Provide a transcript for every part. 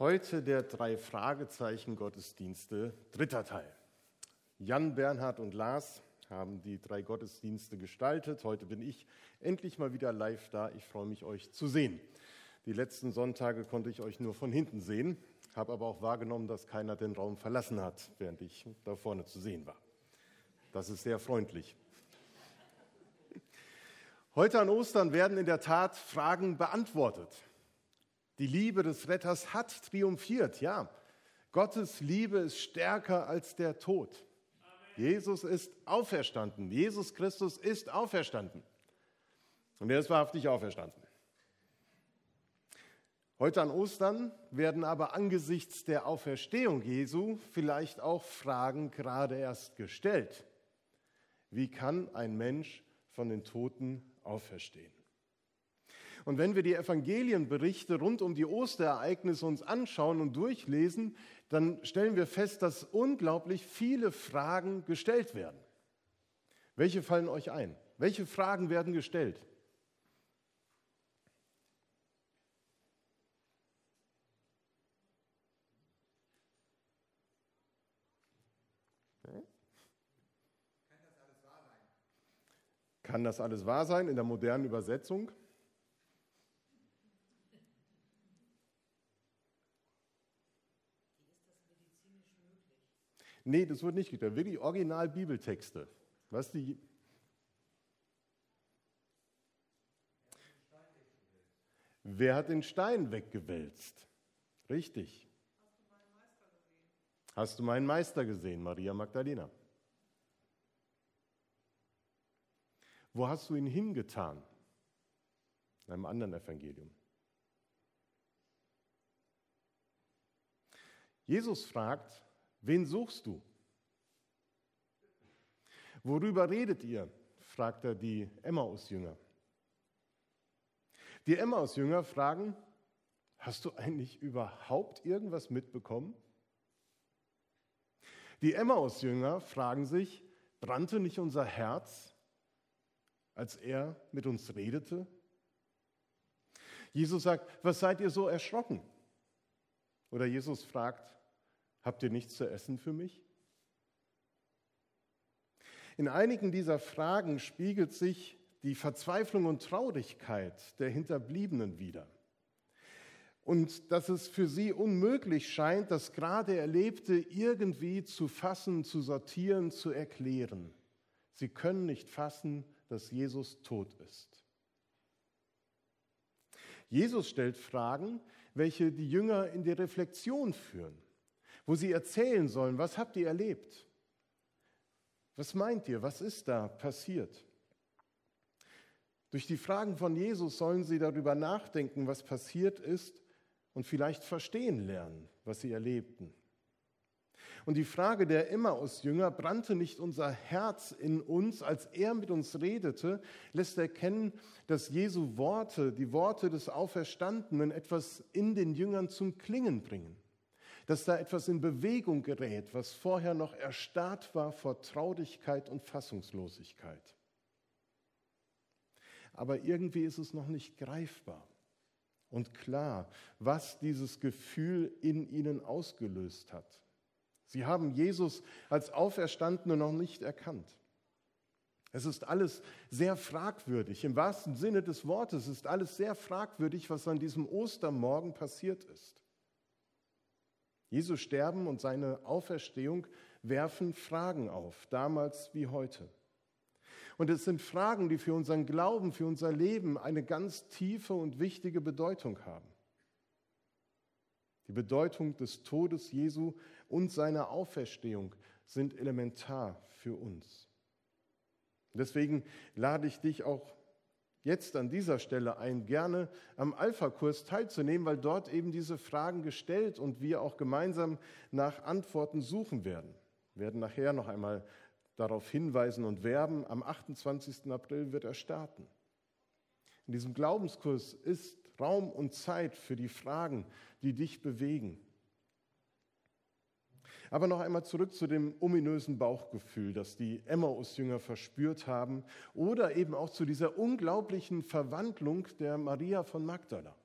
Heute der drei Fragezeichen Gottesdienste, dritter Teil. Jan, Bernhard und Lars haben die drei Gottesdienste gestaltet. Heute bin ich endlich mal wieder live da. Ich freue mich, euch zu sehen. Die letzten Sonntage konnte ich euch nur von hinten sehen, habe aber auch wahrgenommen, dass keiner den Raum verlassen hat, während ich da vorne zu sehen war. Das ist sehr freundlich. Heute an Ostern werden in der Tat Fragen beantwortet. Die Liebe des Retters hat triumphiert, ja. Gottes Liebe ist stärker als der Tod. Jesus ist auferstanden. Jesus Christus ist auferstanden. Und er ist wahrhaftig auferstanden. Heute an Ostern werden aber angesichts der Auferstehung Jesu vielleicht auch Fragen gerade erst gestellt. Wie kann ein Mensch von den Toten auferstehen? Und wenn wir die Evangelienberichte rund um die Osterereignisse uns anschauen und durchlesen, dann stellen wir fest, dass unglaublich viele Fragen gestellt werden. Welche fallen euch ein? Welche Fragen werden gestellt? Kann das alles wahr sein in der modernen Übersetzung? Nee, das wird nicht getan. Wirklich original Bibeltexte. Was die. Wer hat den Stein weggewälzt? Richtig. Hast du meinen Meister gesehen, Maria Magdalena? Wo hast du ihn hingetan? In einem anderen Evangelium. Jesus fragt, Wen suchst du? Worüber redet ihr? fragt er die Emmaus-Jünger. Die Emmaus-Jünger fragen, hast du eigentlich überhaupt irgendwas mitbekommen? Die Emmaus-Jünger fragen sich, brannte nicht unser Herz, als er mit uns redete? Jesus sagt, was seid ihr so erschrocken? Oder Jesus fragt, Habt ihr nichts zu essen für mich? In einigen dieser Fragen spiegelt sich die Verzweiflung und Traurigkeit der Hinterbliebenen wider. Und dass es für sie unmöglich scheint, das gerade Erlebte irgendwie zu fassen, zu sortieren, zu erklären. Sie können nicht fassen, dass Jesus tot ist. Jesus stellt Fragen, welche die Jünger in die Reflexion führen wo sie erzählen sollen, was habt ihr erlebt? Was meint ihr? Was ist da passiert? Durch die Fragen von Jesus sollen sie darüber nachdenken, was passiert ist und vielleicht verstehen lernen, was sie erlebten. Und die Frage der Emmaus-Jünger, brannte nicht unser Herz in uns, als er mit uns redete, lässt erkennen, dass Jesu Worte, die Worte des Auferstandenen, etwas in den Jüngern zum Klingen bringen dass da etwas in Bewegung gerät, was vorher noch erstarrt war vor Traurigkeit und Fassungslosigkeit. Aber irgendwie ist es noch nicht greifbar und klar, was dieses Gefühl in ihnen ausgelöst hat. Sie haben Jesus als Auferstandene noch nicht erkannt. Es ist alles sehr fragwürdig. Im wahrsten Sinne des Wortes ist alles sehr fragwürdig, was an diesem Ostermorgen passiert ist. Jesu Sterben und seine Auferstehung werfen Fragen auf, damals wie heute. Und es sind Fragen, die für unseren Glauben, für unser Leben eine ganz tiefe und wichtige Bedeutung haben. Die Bedeutung des Todes Jesu und seiner Auferstehung sind elementar für uns. Deswegen lade ich dich auch jetzt an dieser Stelle ein, gerne am Alpha-Kurs teilzunehmen, weil dort eben diese Fragen gestellt und wir auch gemeinsam nach Antworten suchen werden. Wir werden nachher noch einmal darauf hinweisen und werben. Am 28. April wird er starten. In diesem Glaubenskurs ist Raum und Zeit für die Fragen, die dich bewegen. Aber noch einmal zurück zu dem ominösen Bauchgefühl, das die Emmaus-Jünger verspürt haben, oder eben auch zu dieser unglaublichen Verwandlung der Maria von Magdala.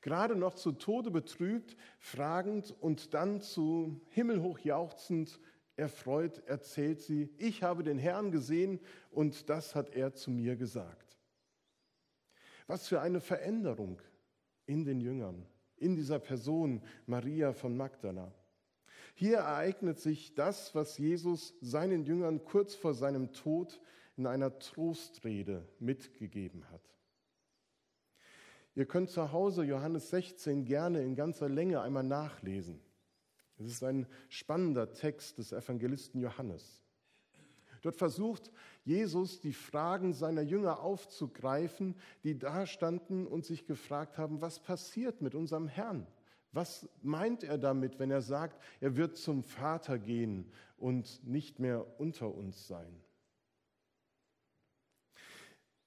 Gerade noch zu Tode betrübt, fragend und dann zu himmelhoch jauchzend, erfreut erzählt sie, ich habe den Herrn gesehen und das hat er zu mir gesagt. Was für eine Veränderung in den Jüngern, in dieser Person Maria von Magdala. Hier ereignet sich das, was Jesus seinen Jüngern kurz vor seinem Tod in einer Trostrede mitgegeben hat. Ihr könnt zu Hause Johannes 16 gerne in ganzer Länge einmal nachlesen. Es ist ein spannender Text des Evangelisten Johannes. Dort versucht Jesus, die Fragen seiner Jünger aufzugreifen, die da standen und sich gefragt haben, was passiert mit unserem Herrn? Was meint er damit, wenn er sagt, er wird zum Vater gehen und nicht mehr unter uns sein?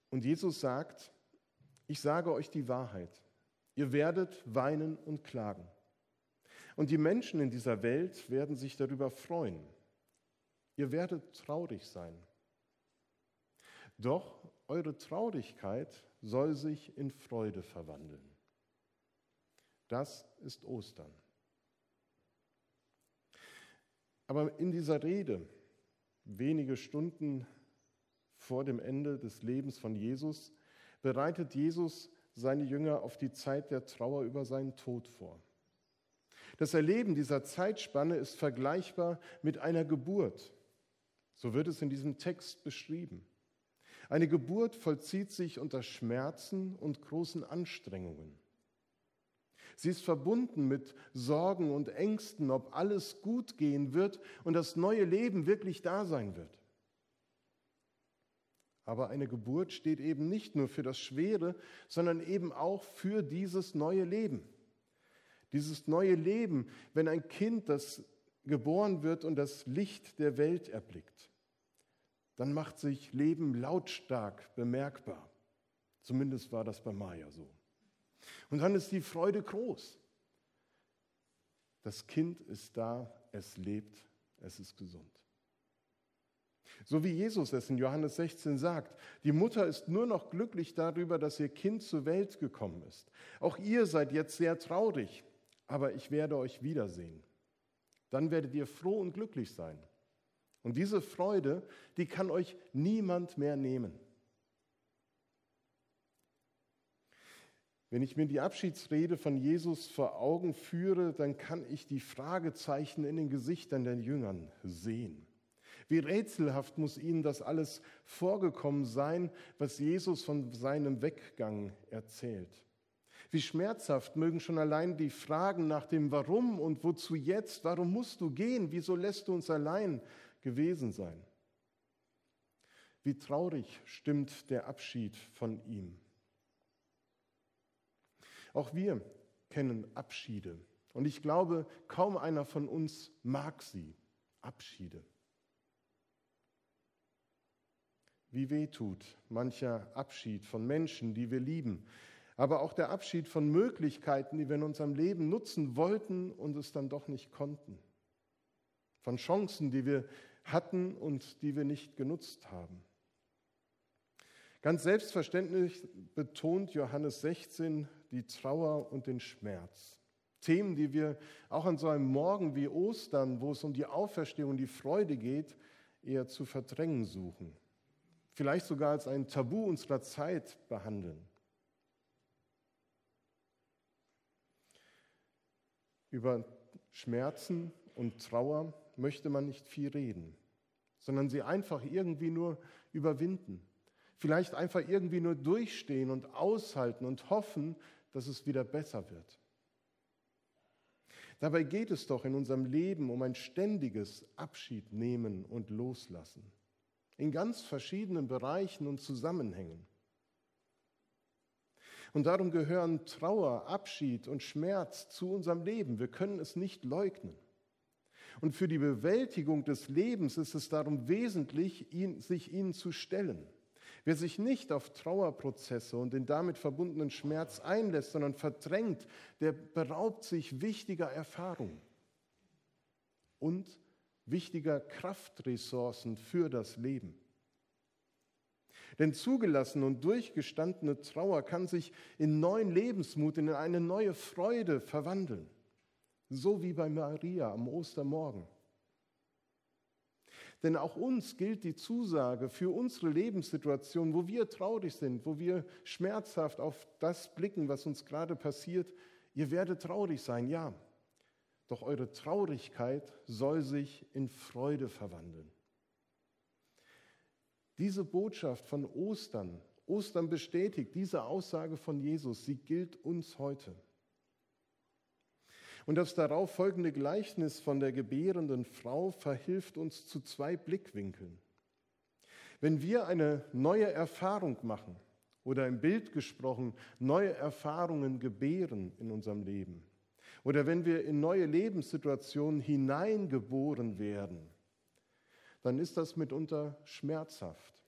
Und Jesus sagt, ich sage euch die Wahrheit. Ihr werdet weinen und klagen. Und die Menschen in dieser Welt werden sich darüber freuen. Ihr werdet traurig sein. Doch eure Traurigkeit soll sich in Freude verwandeln. Das ist Ostern. Aber in dieser Rede, wenige Stunden vor dem Ende des Lebens von Jesus, bereitet Jesus seine Jünger auf die Zeit der Trauer über seinen Tod vor. Das Erleben dieser Zeitspanne ist vergleichbar mit einer Geburt. So wird es in diesem Text beschrieben. Eine Geburt vollzieht sich unter Schmerzen und großen Anstrengungen. Sie ist verbunden mit Sorgen und Ängsten, ob alles gut gehen wird und das neue Leben wirklich da sein wird. Aber eine Geburt steht eben nicht nur für das Schwere, sondern eben auch für dieses neue Leben. Dieses neue Leben, wenn ein Kind, das geboren wird und das Licht der Welt erblickt, dann macht sich Leben lautstark bemerkbar. Zumindest war das bei Maya so. Und dann ist die Freude groß. Das Kind ist da, es lebt, es ist gesund. So wie Jesus es in Johannes 16 sagt, die Mutter ist nur noch glücklich darüber, dass ihr Kind zur Welt gekommen ist. Auch ihr seid jetzt sehr traurig, aber ich werde euch wiedersehen. Dann werdet ihr froh und glücklich sein. Und diese Freude, die kann euch niemand mehr nehmen. Wenn ich mir die Abschiedsrede von Jesus vor Augen führe, dann kann ich die Fragezeichen in den Gesichtern der Jüngern sehen. Wie rätselhaft muss ihnen das alles vorgekommen sein, was Jesus von seinem Weggang erzählt. Wie schmerzhaft mögen schon allein die Fragen nach dem Warum und wozu jetzt, warum musst du gehen, wieso lässt du uns allein gewesen sein. Wie traurig stimmt der Abschied von ihm. Auch wir kennen Abschiede und ich glaube, kaum einer von uns mag sie, Abschiede. Wie weh tut mancher Abschied von Menschen, die wir lieben, aber auch der Abschied von Möglichkeiten, die wir in unserem Leben nutzen wollten und es dann doch nicht konnten. Von Chancen, die wir hatten und die wir nicht genutzt haben. Ganz selbstverständlich betont Johannes 16 die Trauer und den Schmerz. Themen, die wir auch an so einem Morgen wie Ostern, wo es um die Auferstehung und die Freude geht, eher zu verdrängen suchen vielleicht sogar als ein Tabu unserer Zeit behandeln. Über Schmerzen und Trauer möchte man nicht viel reden, sondern sie einfach irgendwie nur überwinden. Vielleicht einfach irgendwie nur durchstehen und aushalten und hoffen, dass es wieder besser wird. Dabei geht es doch in unserem Leben um ein ständiges Abschied nehmen und loslassen in ganz verschiedenen Bereichen und Zusammenhängen. Und darum gehören Trauer, Abschied und Schmerz zu unserem Leben. Wir können es nicht leugnen. Und für die Bewältigung des Lebens ist es darum wesentlich, ihn, sich ihnen zu stellen. Wer sich nicht auf Trauerprozesse und den damit verbundenen Schmerz einlässt, sondern verdrängt, der beraubt sich wichtiger Erfahrungen und wichtiger Kraftressourcen für das Leben. Denn zugelassene und durchgestandene Trauer kann sich in neuen Lebensmut, in eine neue Freude verwandeln. So wie bei Maria am Ostermorgen. Denn auch uns gilt die Zusage für unsere Lebenssituation, wo wir traurig sind, wo wir schmerzhaft auf das blicken, was uns gerade passiert. Ihr werdet traurig sein, ja. Doch eure Traurigkeit soll sich in Freude verwandeln. Diese Botschaft von Ostern, Ostern bestätigt diese Aussage von Jesus, sie gilt uns heute. Und das darauf folgende Gleichnis von der gebärenden Frau verhilft uns zu zwei Blickwinkeln. Wenn wir eine neue Erfahrung machen oder im Bild gesprochen neue Erfahrungen gebären in unserem Leben oder wenn wir in neue Lebenssituationen hineingeboren werden, dann ist das mitunter schmerzhaft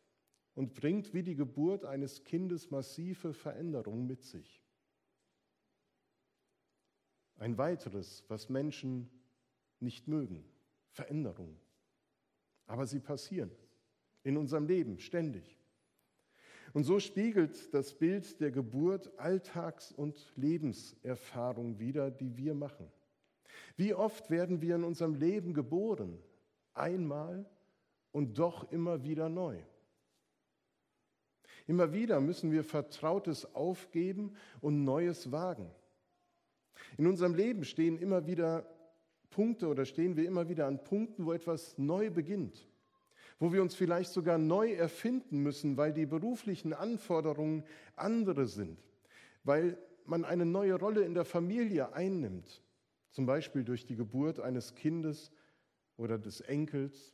und bringt wie die Geburt eines Kindes massive Veränderungen mit sich. Ein weiteres, was Menschen nicht mögen, Veränderungen. Aber sie passieren in unserem Leben ständig. Und so spiegelt das Bild der Geburt Alltags- und Lebenserfahrung wider, die wir machen. Wie oft werden wir in unserem Leben geboren? Einmal und doch immer wieder neu. Immer wieder müssen wir Vertrautes aufgeben und Neues wagen. In unserem Leben stehen immer wieder Punkte oder stehen wir immer wieder an Punkten, wo etwas neu beginnt, wo wir uns vielleicht sogar neu erfinden müssen, weil die beruflichen Anforderungen andere sind, weil man eine neue Rolle in der Familie einnimmt, zum Beispiel durch die Geburt eines Kindes oder des Enkels.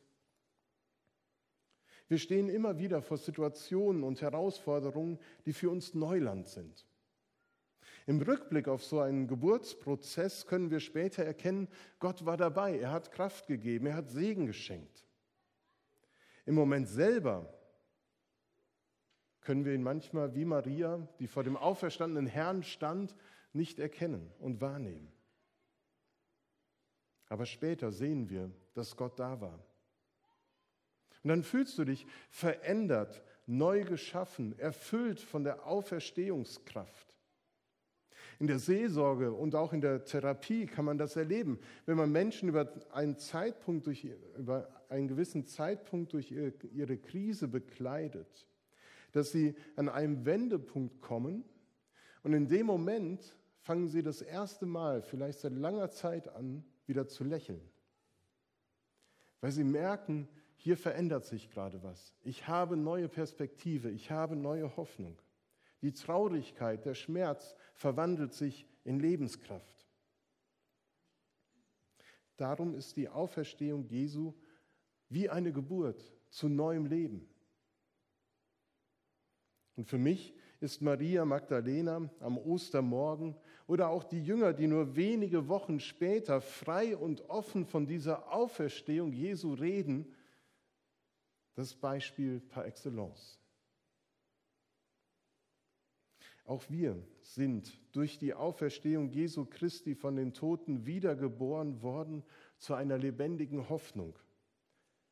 Wir stehen immer wieder vor Situationen und Herausforderungen, die für uns Neuland sind. Im Rückblick auf so einen Geburtsprozess können wir später erkennen, Gott war dabei, er hat Kraft gegeben, er hat Segen geschenkt. Im Moment selber können wir ihn manchmal wie Maria, die vor dem auferstandenen Herrn stand, nicht erkennen und wahrnehmen. Aber später sehen wir, dass Gott da war. Und dann fühlst du dich verändert, neu geschaffen, erfüllt von der Auferstehungskraft. In der Seelsorge und auch in der Therapie kann man das erleben. Wenn man Menschen über einen Zeitpunkt durch, über einen gewissen Zeitpunkt durch ihre Krise bekleidet, dass sie an einem Wendepunkt kommen und in dem Moment fangen sie das erste Mal, vielleicht seit langer Zeit an, wieder zu lächeln. Weil sie merken, hier verändert sich gerade was. Ich habe neue Perspektive, ich habe neue Hoffnung. Die Traurigkeit, der Schmerz verwandelt sich in Lebenskraft. Darum ist die Auferstehung Jesu wie eine Geburt zu neuem Leben. Und für mich ist Maria Magdalena am Ostermorgen oder auch die Jünger, die nur wenige Wochen später frei und offen von dieser Auferstehung Jesu reden, das Beispiel par excellence. Auch wir sind durch die Auferstehung Jesu Christi von den Toten wiedergeboren worden zu einer lebendigen Hoffnung.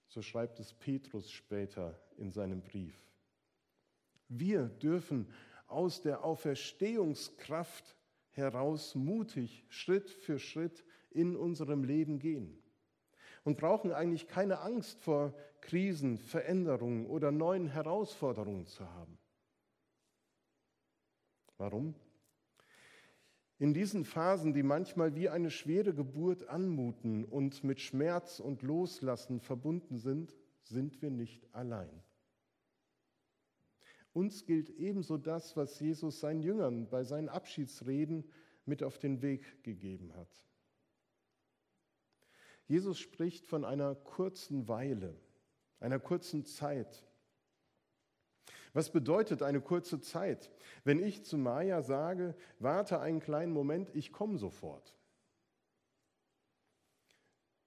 So schreibt es Petrus später in seinem Brief. Wir dürfen aus der Auferstehungskraft heraus mutig Schritt für Schritt in unserem Leben gehen und brauchen eigentlich keine Angst vor Krisen, Veränderungen oder neuen Herausforderungen zu haben. Warum? In diesen Phasen, die manchmal wie eine schwere Geburt anmuten und mit Schmerz und Loslassen verbunden sind, sind wir nicht allein. Uns gilt ebenso das, was Jesus seinen Jüngern bei seinen Abschiedsreden mit auf den Weg gegeben hat. Jesus spricht von einer kurzen Weile, einer kurzen Zeit, was bedeutet eine kurze Zeit? Wenn ich zu Maya sage, warte einen kleinen Moment, ich komme sofort,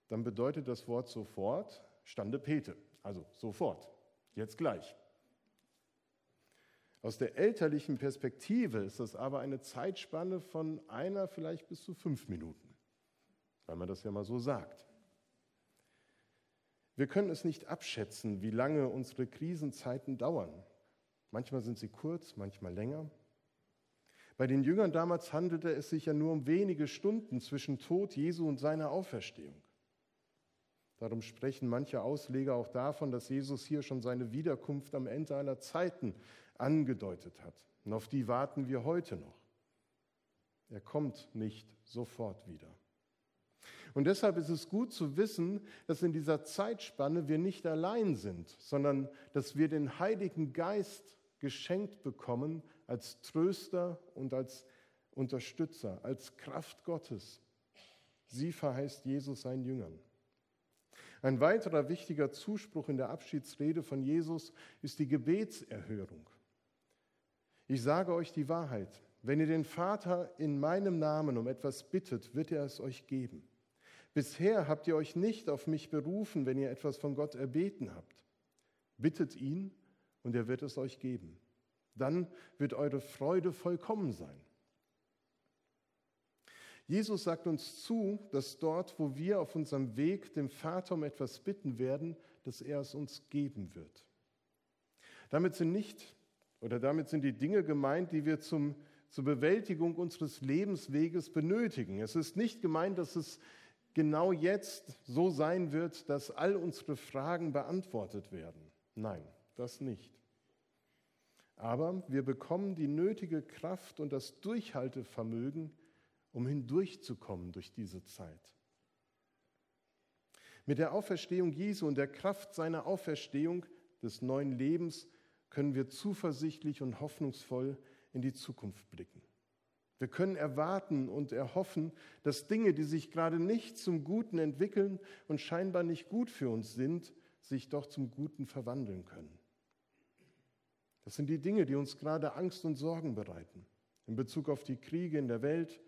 dann bedeutet das Wort sofort Stande Pete, also sofort, jetzt gleich. Aus der elterlichen Perspektive ist das aber eine Zeitspanne von einer vielleicht bis zu fünf Minuten, weil man das ja mal so sagt. Wir können es nicht abschätzen, wie lange unsere Krisenzeiten dauern Manchmal sind sie kurz, manchmal länger. Bei den Jüngern damals handelte es sich ja nur um wenige Stunden zwischen Tod Jesu und seiner Auferstehung. Darum sprechen manche Ausleger auch davon, dass Jesus hier schon seine Wiederkunft am Ende aller Zeiten angedeutet hat. Und auf die warten wir heute noch. Er kommt nicht sofort wieder. Und deshalb ist es gut zu wissen, dass in dieser Zeitspanne wir nicht allein sind, sondern dass wir den Heiligen Geist geschenkt bekommen als Tröster und als Unterstützer, als Kraft Gottes. Sie verheißt Jesus seinen Jüngern. Ein weiterer wichtiger Zuspruch in der Abschiedsrede von Jesus ist die Gebetserhörung. Ich sage euch die Wahrheit. Wenn ihr den Vater in meinem Namen um etwas bittet, wird er es euch geben. Bisher habt ihr euch nicht auf mich berufen, wenn ihr etwas von Gott erbeten habt. Bittet ihn und er wird es euch geben. Dann wird eure Freude vollkommen sein. Jesus sagt uns zu, dass dort, wo wir auf unserem Weg dem Vater um etwas bitten werden, dass er es uns geben wird. Damit sind nicht oder damit sind die Dinge gemeint, die wir zum, zur Bewältigung unseres Lebensweges benötigen. Es ist nicht gemeint, dass es genau jetzt so sein wird, dass all unsere Fragen beantwortet werden. Nein, das nicht. Aber wir bekommen die nötige Kraft und das Durchhaltevermögen, um hindurchzukommen durch diese Zeit. Mit der Auferstehung Jesu und der Kraft seiner Auferstehung des neuen Lebens können wir zuversichtlich und hoffnungsvoll in die Zukunft blicken. Wir können erwarten und erhoffen, dass Dinge, die sich gerade nicht zum Guten entwickeln und scheinbar nicht gut für uns sind, sich doch zum Guten verwandeln können. Das sind die Dinge, die uns gerade Angst und Sorgen bereiten, in Bezug auf die Kriege in der Welt,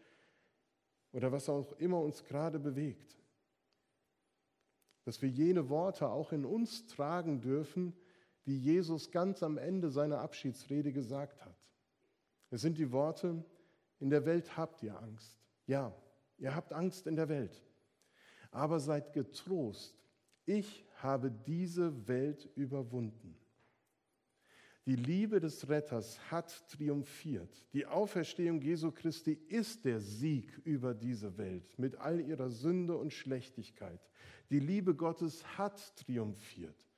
oder was auch immer uns gerade bewegt. Dass wir jene Worte auch in uns tragen dürfen, die Jesus ganz am Ende seiner Abschiedsrede gesagt hat. Es sind die Worte, in der Welt habt ihr Angst. Ja, ihr habt Angst in der Welt. Aber seid getrost, ich habe diese Welt überwunden. Die Liebe des Retters hat triumphiert. Die Auferstehung Jesu Christi ist der Sieg über diese Welt mit all ihrer Sünde und Schlechtigkeit. Die Liebe Gottes hat triumphiert.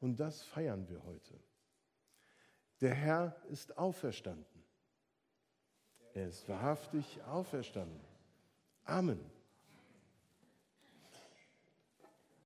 Und das feiern wir heute. Der Herr ist auferstanden. Er ist wahrhaftig auferstanden. Amen.